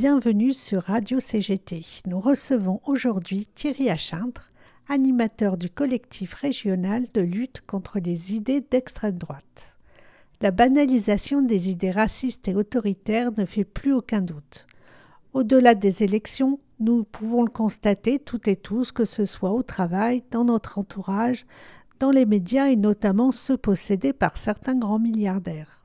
bienvenue sur Radio CGT. Nous recevons aujourd'hui Thierry Achintre, animateur du collectif régional de lutte contre les idées d'extrême droite. La banalisation des idées racistes et autoritaires ne fait plus aucun doute. Au-delà des élections, nous pouvons le constater toutes et tous, que ce soit au travail, dans notre entourage, dans les médias et notamment ceux possédés par certains grands milliardaires.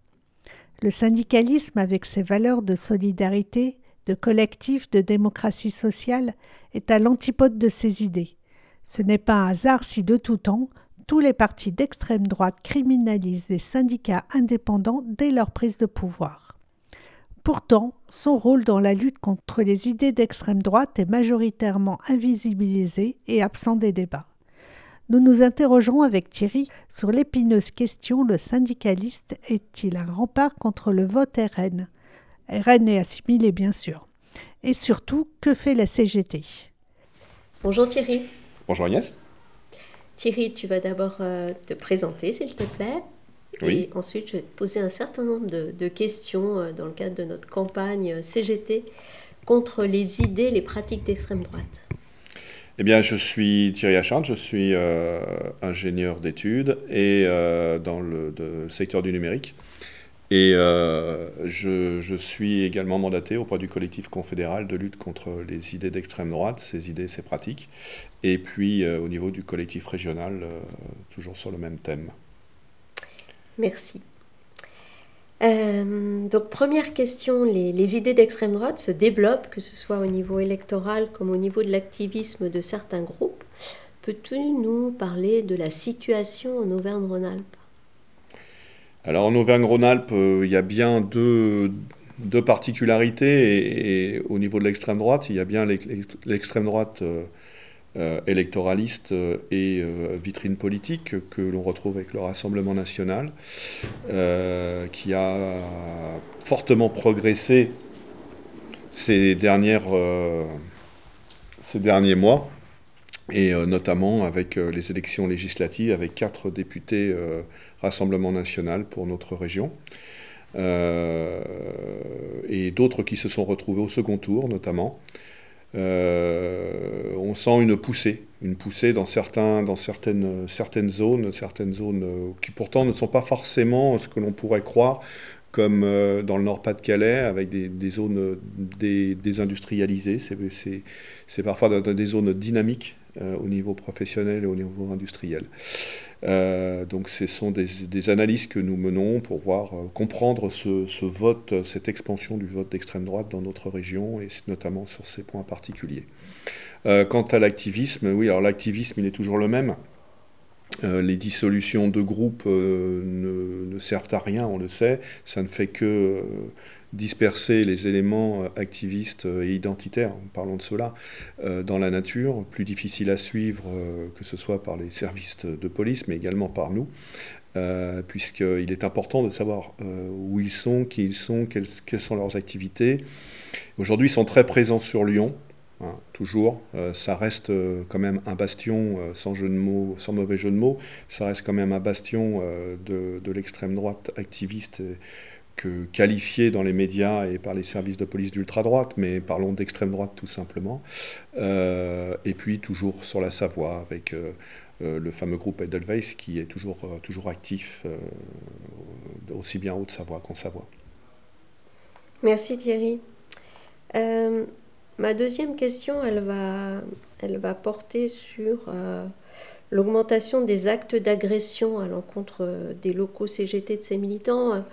Le syndicalisme, avec ses valeurs de solidarité, de collectif, de démocratie sociale, est à l'antipode de ces idées. Ce n'est pas un hasard si de tout temps, tous les partis d'extrême droite criminalisent les syndicats indépendants dès leur prise de pouvoir. Pourtant, son rôle dans la lutte contre les idées d'extrême droite est majoritairement invisibilisé et absent des débats. Nous nous interrogerons avec Thierry sur l'épineuse question le syndicaliste est-il un rempart contre le vote RN RN est assimilé bien sûr. Et surtout, que fait la CGT Bonjour Thierry. Bonjour Agnès. Thierry, tu vas d'abord euh, te présenter s'il te plaît. Oui. Et ensuite, je vais te poser un certain nombre de, questions euh, dans le cadre de notre campagne euh, CGT contre les idées, les pratiques d'extrême droite. Eh bien, je suis Thierry Achard, je suis euh, ingénieur d'études et euh, dans le, secteur du numérique. Et euh, je, suis également mandaté auprès du collectif confédéral de lutte contre les idées d'extrême droite, ces idées, ces pratiques. Et puis au niveau du collectif régional, toujours sur le même thème. Merci. Euh, donc première question, les, idées d'extrême droite se développent, que ce soit au niveau électoral comme au niveau de l'activisme de certains groupes. Peux-tu nous parler de la situation en Auvergne-Rhône-Alpes? Alors en Auvergne-Rhône-Alpes, euh, il y a bien deux, particularités et, au niveau de l'extrême droite, il y a bien l'extrême droite euh, euh, électoraliste et vitrine politique que l'on retrouve avec le Rassemblement national, qui a fortement progressé ces, dernières, ces derniers mois, et notamment avec les élections législatives, avec quatre députés Rassemblement national pour notre région. et d'autres qui se sont retrouvés au second tour notamment. Euh, on sent une poussée, une poussée dans, certains, dans certaines, certaines zones, certaines zones euh, qui pourtant ne sont pas forcément ce que l'on pourrait croire, comme euh, dans le Nord-Pas-de-Calais, avec des, zones désindustrialisées. C'est parfois des zones dynamiques au niveau professionnel et au niveau industriel. Euh, donc ce sont des, analyses que nous menons pour voir, euh, comprendre ce, vote, cette expansion du vote d'extrême droite dans notre région et notamment sur ces points particuliers. Euh, quant à l'activisme, oui, alors l'activisme il est toujours le même. les dissolutions de groupes ne, servent à rien, on le sait. Ça ne fait que disperser les éléments euh, activistes euh, et identitaires, parlons de cela, euh, dans la nature, plus difficile à suivre que ce soit par les services de police, mais également par nous, puisqu'il est important de savoir où ils sont, qui ils sont, quelles, sont leurs activités. Aujourd'hui, ils sont très présents sur Lyon, hein, toujours. ça reste quand même un bastion, sans, jeu mots, sans mauvais jeu de mots, ça reste quand même un bastion de, de l'extrême droite activiste que qualifié dans les médias et par les services de police d'ultra-droite, mais parlons d'extrême droite tout simplement. Euh, et puis toujours sur la Savoie avec euh, euh, le fameux groupe Edelweiss qui est toujours, toujours actif, aussi bien en Haute-Savoie qu'en Savoie. Merci Thierry. ma deuxième question, elle va, elle va porter sur l'augmentation des actes d'agression à l'encontre des locaux CGT de ces militants.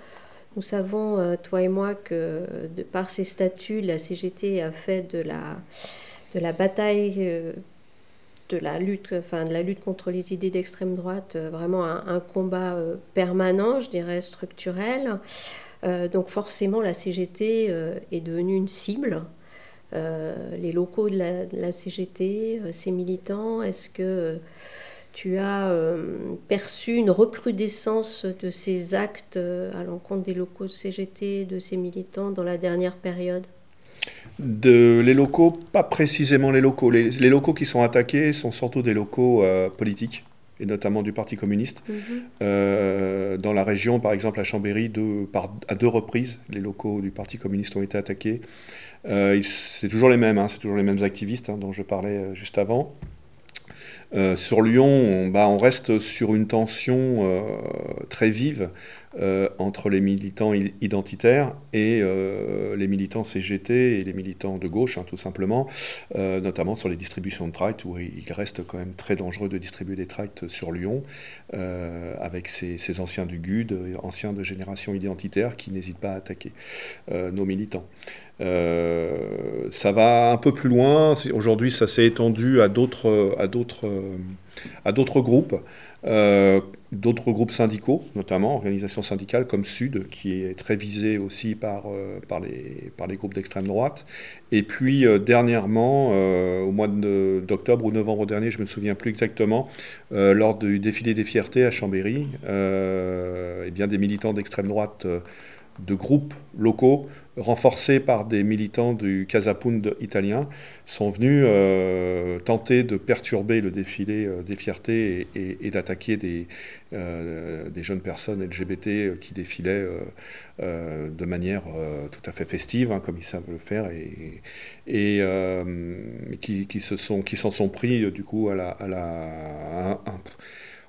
Nous savons, euh, toi et moi, que de par ses statuts, la CGT a fait de la, de la bataille, euh, de, la lutte, enfin, de la lutte contre les idées d'extrême droite euh, vraiment un, combat permanent, je dirais structurel. donc forcément, la CGT est devenue une cible. les locaux de la, de la CGT, ses militants, est-ce que tu as euh, perçu une recrudescence de ces actes euh, à l'encontre des locaux de CGT, de ces militants dans la dernière période? De, Les locaux, pas précisément les locaux. Les, locaux qui sont attaqués sont surtout des locaux euh, politiques, et notamment du Parti communiste. Mhm. dans la région, par exemple, à Chambéry, par, à deux reprises, les locaux du Parti communiste ont été attaqués. c'est toujours les mêmes, hein, c'est toujours les mêmes activistes hein, dont je parlais juste avant. Sur Lyon, on, bah, on, reste sur une tension très vive euh, entre les militants identitaires et euh, les militants CGT et les militants de gauche, hein, tout simplement, euh, notamment sur les distributions de tracts, où il reste quand même très dangereux de distribuer des tracts sur Lyon, avec ces, anciens du GUD, anciens de génération identitaire, qui n'hésitent pas à attaquer nos militants. ça va un peu plus loin. Aujourd'hui, ça s'est étendu à d'autres, groupes. Euh, d'autres groupes syndicaux, notamment organisations syndicales comme Sud, qui est très visée aussi par, euh, par, les, par les groupes d'extrême droite. Et puis euh, dernièrement, au mois d'octobre ou novembre dernier, je ne me souviens plus exactement, lors du défilé des fiertés à Chambéry, eh bien, des militants d'extrême droite de groupes locaux renforcés par des militants du Casapund italien, sont venus euh, tenter de perturber le défilé euh, des fiertés et, d'attaquer des, euh, des, jeunes personnes LGBT qui défilaient de manière tout à fait festive, hein, comme ils savent le faire, et, qui, se sont, s'en sont pris du coup à la...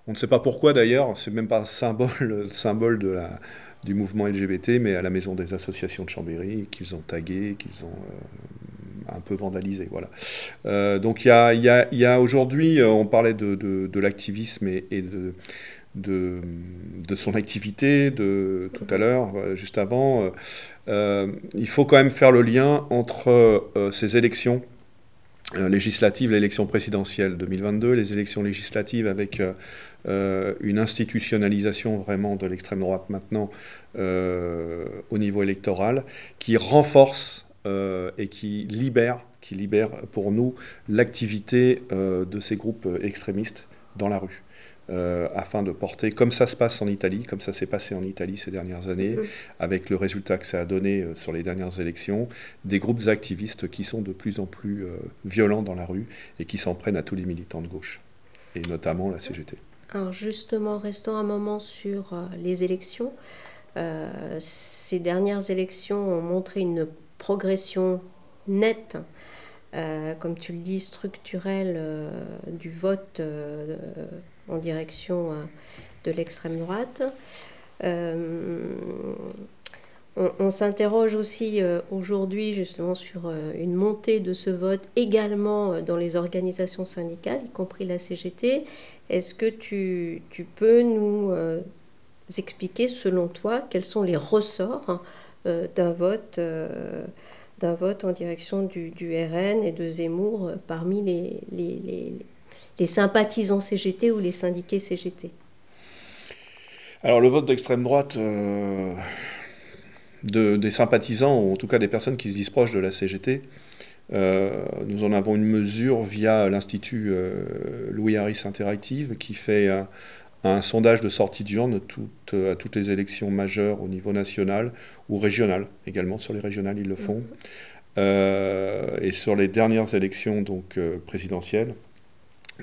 On ne sait pas pourquoi d'ailleurs, c'est même pas symbole, symbole de la du mouvement LGBT, mais à la maison des associations de Chambéry, qu'ils ont tagué, qu'ils ont euh, un peu vandalisé. Voilà. Euh, donc il y a, y a, y a aujourd'hui, euh, on parlait de, de, l'activisme et, de, de, de, son activité de tout à l'heure, juste avant. il faut quand même faire le lien entre ces élections législatives, l'élection présidentielle 2022, les élections législatives avec euh, une institutionnalisation vraiment de l'extrême droite maintenant euh, au niveau électoral, qui renforce euh, et qui libère pour nous l'activité de ces groupes extrémistes dans la rue. Afin de porter, comme ça se passe en Italie, comme ça s'est passé en Italie ces dernières années, mmh. avec le résultat que ça a donné sur les dernières élections, des groupes activistes qui sont de plus en plus violents dans la rue et qui s'en prennent à tous les militants de gauche, et notamment la CGT. Alors justement, restons un moment sur euh, les élections. Euh, ces dernières élections ont montré une progression nette, euh, comme tu le dis, structurelle du vote en direction de l'extrême droite. On, s'interroge aussi aujourd'hui justement sur une montée de ce vote également dans les organisations syndicales, y compris la CGT, est-ce que tu, peux nous euh, expliquer, selon toi, quels sont les ressorts euh, d'un vote, euh, d'un vote en direction du, RN et de Zemmour parmi les, les, sympathisants CGT ou les syndiqués CGT Alors le vote d'extrême droite... des sympathisants, ou en tout cas des personnes qui se disent proches de la CGT, euh, nous en avons une mesure via l'Institut euh, Louis Harris Interactive qui fait un, sondage de sortie d'urne à toutes les élections majeures au niveau national ou régional. Également sur les régionales, ils le font. Mhm. Euh, et sur les dernières élections donc, présidentielles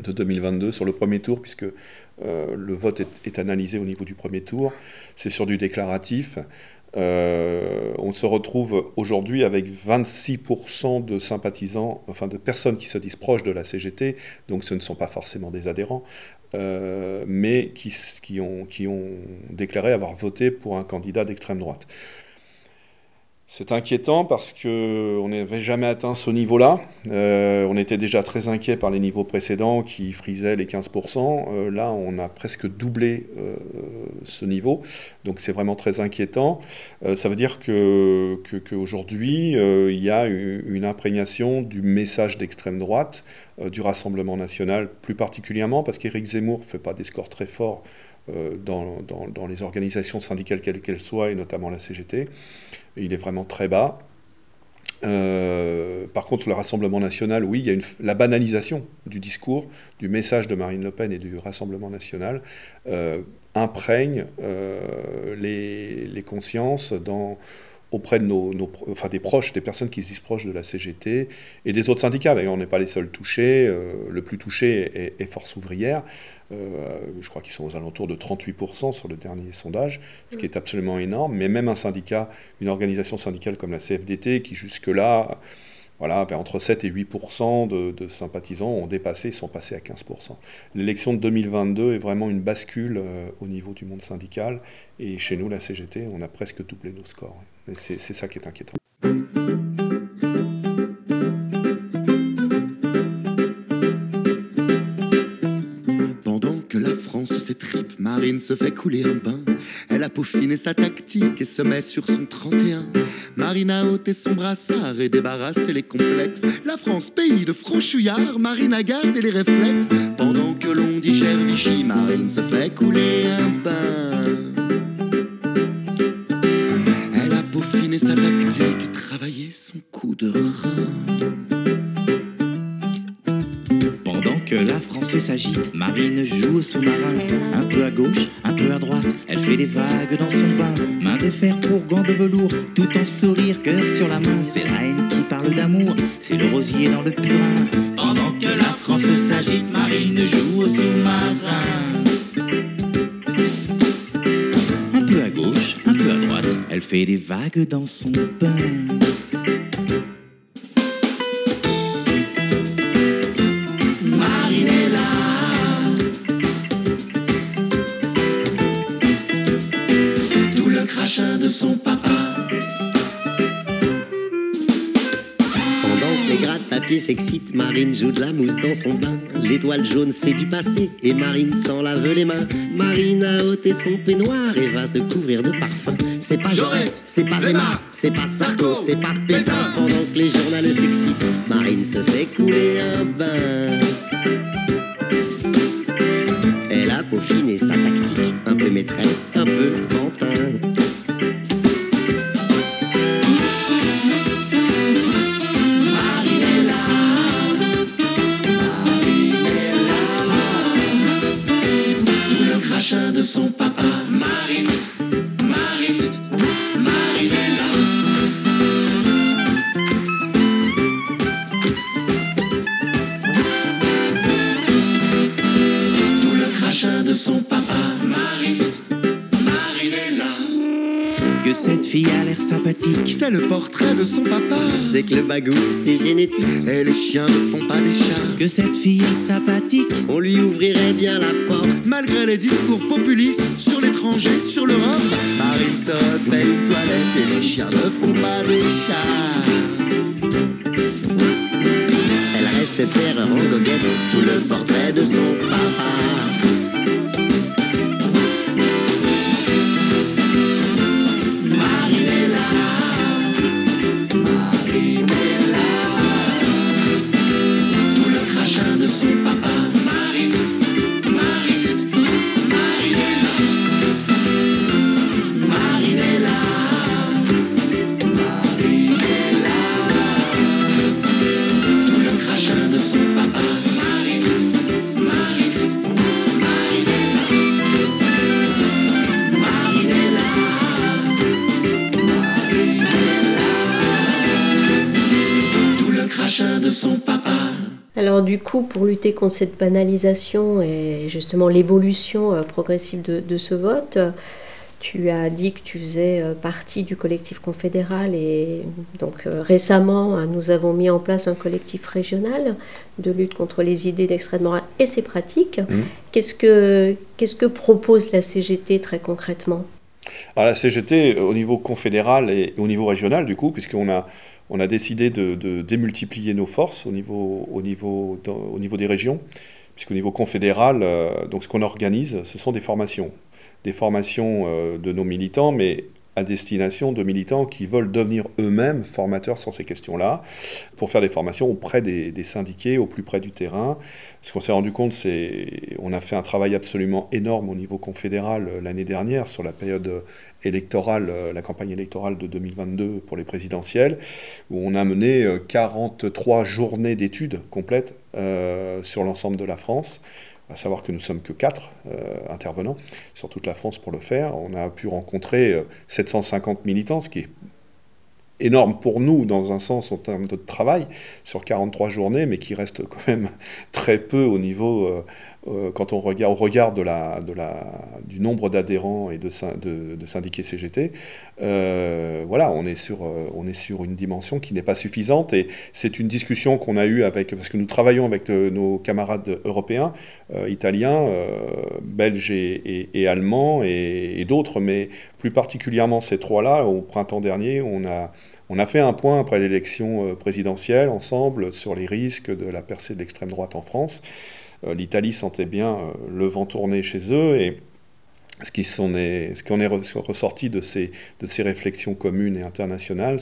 de 2022, sur le premier tour, puisque le vote est, est, analysé au niveau du premier tour, c'est sur du déclaratif. Euh, on se retrouve aujourd'hui avec 26% de sympathisants, enfin de personnes qui se disent proches de la CGT, donc ce ne sont pas forcément des adhérents, euh, mais qui, qui, ont, qui ont déclaré avoir voté pour un candidat d'extrême droite. C'est inquiétant parce qu'on n'avait jamais atteint ce niveau-là. Euh, on était déjà très inquiet par les niveaux précédents qui frisaient les 15%. Euh, là, on a presque doublé euh, ce niveau. Donc c'est vraiment très inquiétant. ça veut dire qu'aujourd'hui, que, il y a une imprégnation du message d'extrême droite, du Rassemblement national plus particulièrement, parce qu'Éric Zemmour ne fait pas des scores très forts dans, dans, les organisations syndicales quelles qu'elles soient, et notamment la CGT il est vraiment très bas. Euh, par contre, le Rassemblement national, oui, il y a la banalisation du discours, du message de Marine Le Pen et du Rassemblement national euh, imprègne euh, les, consciences auprès de nos, enfin des proches, des personnes qui se disent proches de la CGT et des autres syndicats. D'ailleurs, on n'est pas les seuls touchés. le plus touché est, Force ouvrière. Je crois qu'ils sont aux alentours de 38% sur le dernier sondage, ce qui est absolument énorme. Mais même un syndicat, une organisation syndicale comme la CFDT, qui jusque-là voilà, entre 7 et 8% de, sympathisants ont dépassé, sont passés à 15% L'élection de 2022 est vraiment une bascule euh, au niveau du monde syndical. Et chez nous, la CGT, on a presque doublé nos scores. C'est ça qui est inquiétant. Ses tripes, Marine se fait couler un bain. Elle a peaufiné sa tactique et se met sur son 31. Marine a ôté son brassard et débarrassé les complexes. La France, pays de franchouillards, Marine a gardé les réflexes. Pendant que l'on digère Vichy, Marine se fait couler un bain. Marine joue au sous-marin, un peu à gauche, un peu à droite. Elle fait des vagues dans son bain, main de fer pour gants de velours, tout en sourire, cœur sur la main. C'est la haine qui parle d'amour, c'est le rosier dans le purin. Pendant que la France s'agite, Marine joue au sous-marin. Un peu à gauche, un peu à droite, elle fait des vagues dans son bain. S'excite, Marine joue de la mousse dans son bain. L'étoile jaune c'est du passé et Marine s'en lave les mains. Marine a ôté son peignoir et va se couvrir de parfum. C'est pas Jaurès, c'est pas Weimar, c'est pas Sarko, c'est pas Pétain. Pendant que les journaux s'excitent, Marine se fait couler un bain. Elle a peaufiné sa tactique, un peu maîtresse, un peu fille a l'air sympathique. C'est le portrait de son papa. C'est que le bagou, c'est génétique. Et les chiens ne font pas des chats. Que cette fille est sympathique. On lui ouvrirait bien la porte. Malgré les discours populistes sur l'étranger, sur l'Europe. Marine se fait une toilette et les chiens ne font pas des chats. Elle reste terre en goguette, tout le portrait de son papa. Du coup, pour lutter contre cette banalisation et justement l'évolution euh, progressive de, ce vote, tu as dit que tu faisais euh, partie du collectif confédéral et donc euh, récemment, nous avons mis en place un collectif régional de lutte contre les idées d'extrême droite et ses pratiques. Mmh. Qu'est-ce que qu'est-ce que propose la CGT très concrètement? Alors la CGT au niveau confédéral et au niveau régional du coup, puisqu'on a on a décidé de, démultiplier nos forces au niveau, au niveau, au niveau des régions, puisqu'au niveau confédéral, euh, donc ce qu'on organise, ce sont des formations. Des formations euh, de nos militants, mais à destination de militants qui veulent devenir eux-mêmes formateurs sur ces questions-là, pour faire des formations auprès des, des syndiqués, au plus près du terrain. Ce qu'on s'est rendu compte, c'est on a fait un travail absolument énorme au niveau confédéral euh, l'année dernière sur la période électorale, euh, la campagne électorale de 2022 pour les présidentielles, où on a mené 43 euh, journées d'études complètes euh, sur l'ensemble de la France. À savoir que nous sommes que quatre intervenants sur toute la France pour le faire. On a pu rencontrer 750 militants, ce qui est énorme pour nous dans un sens en termes de travail sur 43 journées, mais qui reste quand même très peu au niveau, euh, euh, quand on regarde, au regard du nombre d'adhérents et de, syndiqués CGT. Euh, voilà, on est, sur, on est sur une dimension qui n'est pas suffisante et c'est une discussion qu'on a eue avec, parce que nous travaillons avec nos camarades européens, italiens, belges et, allemands et, d'autres, mais plus particulièrement ces trois-là, au printemps dernier, on a fait un point après l'élection euh, présidentielle ensemble sur les risques de la percée de l'extrême droite en France. Euh, L'Italie sentait bien euh, le vent tourner chez eux et ce qui est, ressorti de ces, réflexions communes et internationales,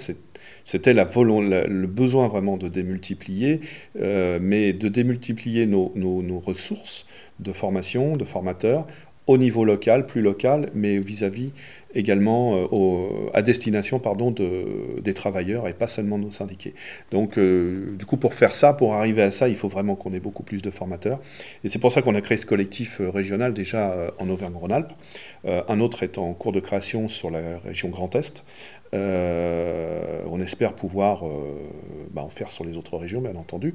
c'était la, le besoin vraiment de démultiplier, mais de démultiplier nos, nos, ressources de formation, de formateurs, au niveau local, plus local, mais vis-à-vis également euh, à destination pardon, de, des travailleurs et pas seulement de nos syndiqués. Donc euh, du coup pour faire ça, pour arriver à ça, il faut vraiment qu'on ait beaucoup plus de formateurs. Et c'est pour ça qu'on a créé ce collectif euh, régional déjà en Auvergne-Rhône-Alpes. un autre est en cours de création sur la région Grand Est. on espère pouvoir bah, en faire sur les autres régions, bien entendu.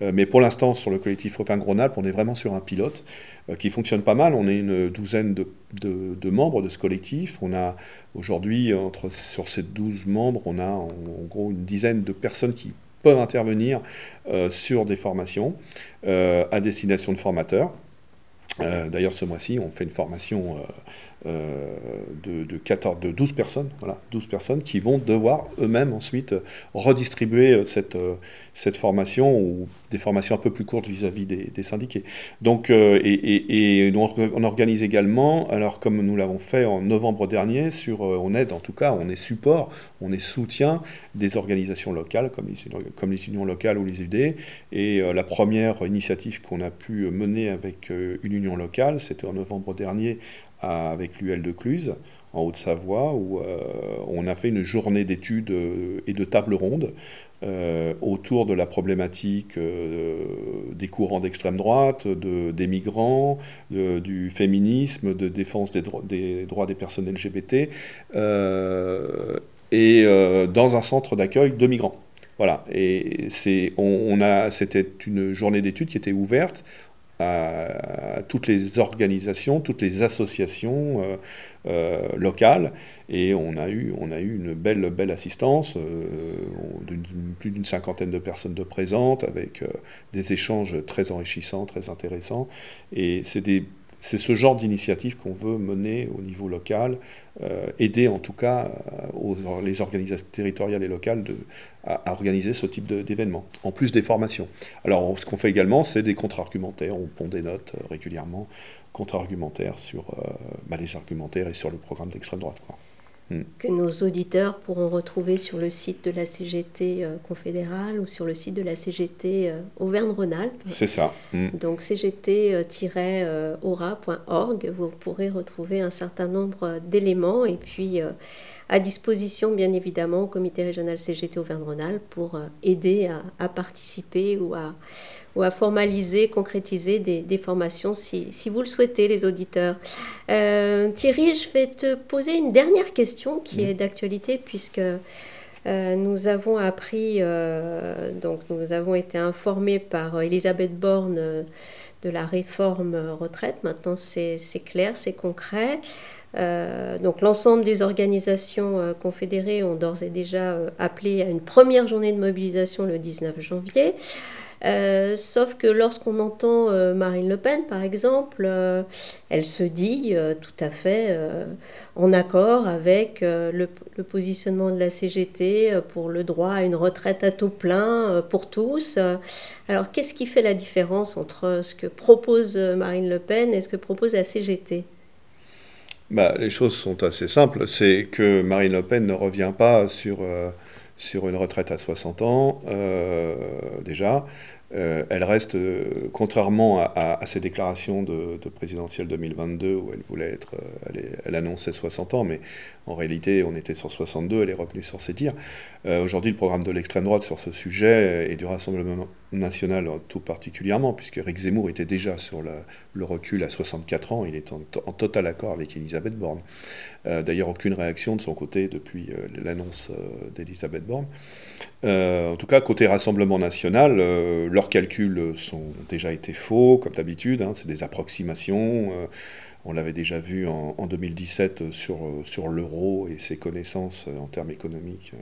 Mais pour l'instant, sur le collectif Auvergne-Rhône-Alpes, on est vraiment sur un pilote. Euh, qui fonctionne pas mal. On est une douzaine de, membres de ce collectif. On a aujourd'hui, sur ces douze membres, on a en, gros une dizaine de personnes qui peuvent intervenir euh, sur des formations euh, à destination de formateurs. D'ailleurs, ce mois-ci, on fait une formation euh, de, de, 14, de 12 personnes, voilà, 12 personnes qui vont devoir eux-mêmes ensuite redistribuer euh, cette, euh, cette formation ou des formations un peu plus courtes vis-à-vis des, des, syndiqués. Donc, et, et, on organise également, alors comme nous l'avons fait en novembre dernier, sur, on aide en tout cas, on est support, on est soutien des organisations locales comme les, comme les unions locales ou les UD. Et la première initiative qu'on a pu mener avec une union locale, c'était en novembre dernier avec l'UL de Cluse, en Haute-Savoie, où euh, on a fait une journée d'études euh, et de tables rondes euh, autour de la problématique des courants d'extrême droite, de, des migrants, du féminisme, de défense des, droits des personnes LGBT, et dans un centre d'accueil de migrants. Voilà, et on c'était une journée d'études qui était ouverte à, toutes les organisations, toutes les associations euh, euh, locales. Et on a eu, on a eu une belle, belle assistance, euh, plus d'une cinquantaine de personnes de présentes, avec des échanges très enrichissants, très intéressants. Et c'est des c'est ce genre d'initiative qu'on veut mener au niveau local, euh, aider en tout cas euh, les organisations territoriales et locales à, organiser ce type d'événements, en plus des formations. Alors ce qu'on fait également, c'est des contre-argumentaires, on pond des notes euh, régulièrement, contre-argumentaires sur bah, les argumentaires et sur le programme d'extrême droite. Mm. que nos auditeurs pourront retrouver sur le site de la CGT euh, confédérale ou sur le site de la CGT euh, Auvergne-Rhône-Alpes. C'est ça. Mm. Donc cgt-aura.org, vous pourrez retrouver un certain nombre d'éléments et puis euh, à disposition bien évidemment au comité régional CGT Auvergne-Rhône-Alpes pour aider à participer ou à ou à formaliser, concrétiser des, formations si, si, vous le souhaitez, les auditeurs. Euh, Thierry, je vais te poser une dernière question qui est d'actualité puisque euh, nous avons appris, euh, donc nous avons été informés par Elisabeth Borne de la réforme retraite. Maintenant, c'est clair, c'est concret. Donc l'ensemble des organisations confédérées ont d'ores et déjà appelé à une première journée de mobilisation le 19 janvier. Euh, sauf que lorsqu'on entend euh, Marine Le Pen, par exemple, euh, elle se dit tout à fait en accord avec le, positionnement de la CGT pour le droit à une retraite à taux plein pour tous. Alors, qu'est-ce qui fait la différence entre ce que propose Marine Le Pen et ce que propose la CGT bah, les choses sont assez simples. C'est que Marine Le Pen ne revient pas sur, sur une retraite à 60 ans, déjà. Euh, elle reste, euh, contrairement à, ses déclarations de, présidentielle 2022, où elle voulait être, euh, elle, annonçait 60 ans, mais en réalité, on était sur 62, elle est revenue sur ses dires. Aujourd'hui, le programme de l'extrême droite sur ce sujet et du Rassemblement nationale tout particulièrement, puisque Eric Zemmour était déjà sur le recul à 64 ans, il est en, total accord avec Elisabeth Borne. D'ailleurs, aucune réaction de son côté depuis l'annonce d'Elisabeth Borne. en tout cas, côté Rassemblement national, leurs calculs sont déjà été faux, comme d'habitude, hein, c'est des approximations. On l'avait déjà vu en, 2017 sur, sur l'euro et ses connaissances en termes économiques. Euh,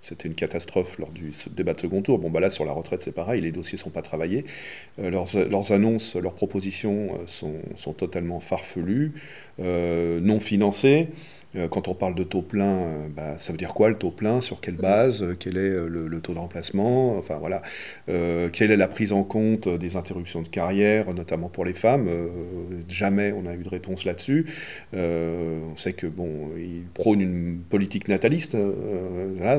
c'était une catastrophe lors du débat de second tour. Bon, bah là, sur la retraite, c'est pareil, les dossiers ne sont pas travaillés. Euh, leurs, annonces, leurs propositions euh, sont totalement farfelues, non financées. Euh, quand on parle de taux plein, euh, bah, ça veut dire quoi le taux plein? Sur quelle base? Euh, Quel est le, taux de remplacement? Enfin voilà. quelle est la prise en compte des interruptions de carrière, notamment pour les femmes? Jamais on n'a eu de réponse là-dessus. on sait que bon, ils prônent une politique nataliste.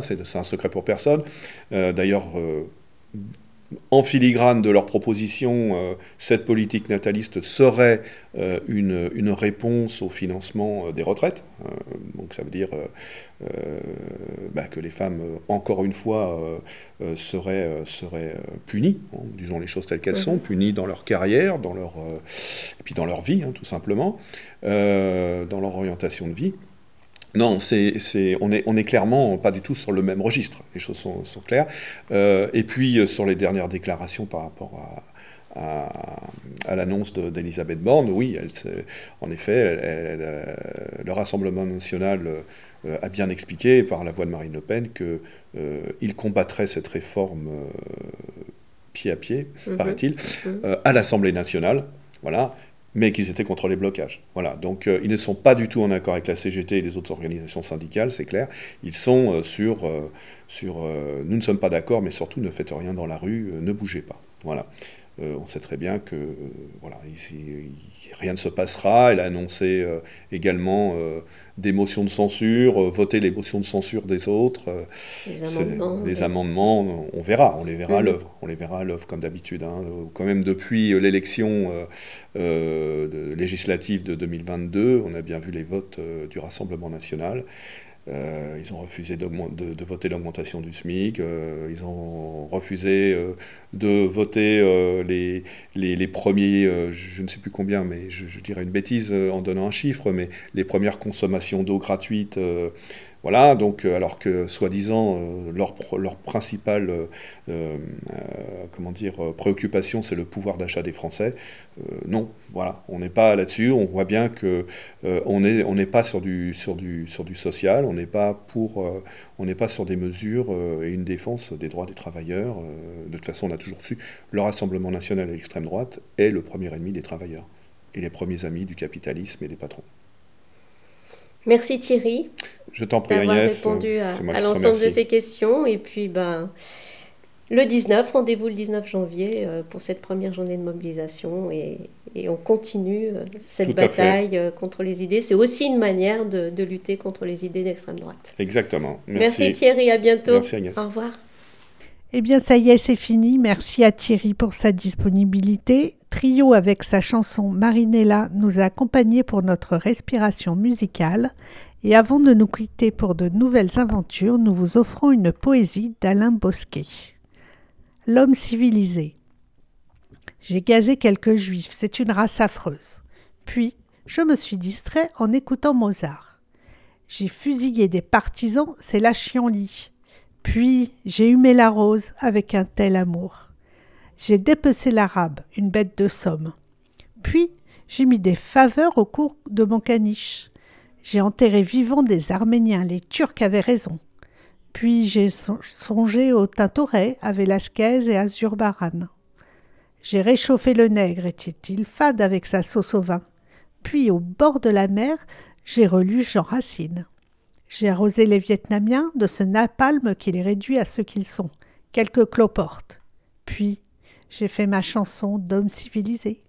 c'est un secret pour personne. D'ailleurs en filigrane de leur proposition, euh, cette politique nataliste serait euh, une, réponse au financement euh, des retraites. donc ça veut dire bah, que les femmes, encore une fois, seraient, seraient punies, hein, disons les choses telles qu'elles sont, punies dans leur carrière, dans leur, et puis dans leur vie, hein, tout simplement, dans leur orientation de vie. Non, c'est, on, est, on est clairement pas du tout sur le même registre, les choses sont, claires. Euh, et puis euh, sur les dernières déclarations par rapport à, à, l'annonce d'Elisabeth Borne, oui, elle, en effet, euh, le Rassemblement national a bien expliqué par la voix de Marine Le Pen qu'il combattrait cette réforme pied à pied, mhm. paraît-il, mhm. à l'Assemblée nationale. Voilà, mais qu'ils étaient contre les blocages. Voilà. Donc euh, ils ne sont pas du tout en accord avec la CGT et les autres organisations syndicales, c'est clair. Ils sont euh, sur, euh, sur nous ne sommes pas d'accord, mais surtout ne faites rien dans la rue, ne bougez pas. Voilà. On sait très bien que voilà, rien ne se passera. Elle a annoncé également des motions de censure, voter les motions de censure des autres. les amendements. on verra, on les verra à mhm. l'œuvre. On les verra à l'œuvre comme d'habitude. Hein. Quand même depuis l'élection euh, législative de 2022, on a bien vu les votes euh, du Rassemblement national. Euh, ils ont refusé de, de, voter l'augmentation du SMIC, ils ont refusé de voter les, les, premiers, je ne sais plus combien, mais je, dirais une bêtise en donnant un chiffre, mais les premières consommations d'eau gratuites voilà, donc euh, alors que soi-disant euh, leur, leur, principale euh, comment dire, préoccupation c'est le pouvoir d'achat des Français, non, voilà, on n'est pas là-dessus. On voit bien que on n'est on n'est pas sur du, sur, du, sur du social, on n'est pas pour, on n'est pas sur des mesures et une défense des droits des travailleurs. de toute façon, on a su le Rassemblement national et l'extrême droite est le premier ennemi des travailleurs et les premiers amis du capitalisme et des patrons. Merci Thierry. Je t'en prie D'avoir répondu à, l'ensemble de ces questions. Et puis, ben, le 19, rendez-vous le 19 janvier euh, pour cette première journée de mobilisation. Et, on continue euh, cette bataille euh, contre les idées. C'est aussi une manière de, de, lutter contre les idées d'extrême droite. Exactement. Merci. Merci Thierry, à bientôt. Merci Agnès. Au revoir. Eh bien, ça y est, c'est fini. Merci à Thierry pour sa disponibilité. Trio avec sa chanson Marinella nous a accompagnés pour notre respiration musicale. Et avant de nous quitter pour de nouvelles aventures, nous vous offrons une poésie d'Alain Bosquet. L'homme civilisé. J'ai gazé quelques juifs, c'est une race affreuse. Puis, je me suis distrait en écoutant Mozart. J'ai fusillé des partisans, c'est la chienlit. Puis j'ai humé la rose avec un tel amour. J'ai dépecé l'arabe, une bête de somme. Puis j'ai mis des faveurs au cours de mon caniche. J'ai enterré vivant des Arméniens, les Turcs avaient raison. Puis j'ai songé au Tintoret, à Velasquez et à Zurbaran. J'ai réchauffé le nègre, était-il fade avec sa sauce au vin. Puis au bord de la mer, j'ai relu Jean Racine. J'ai arrosé les Vietnamiens de ce napalm qui les réduit à ce qu'ils sont, quelques cloportes. Puis, j'ai fait ma chanson d'homme civilisé.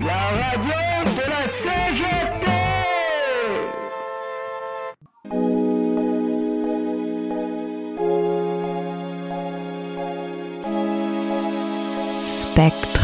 La radio de la CGT Spectre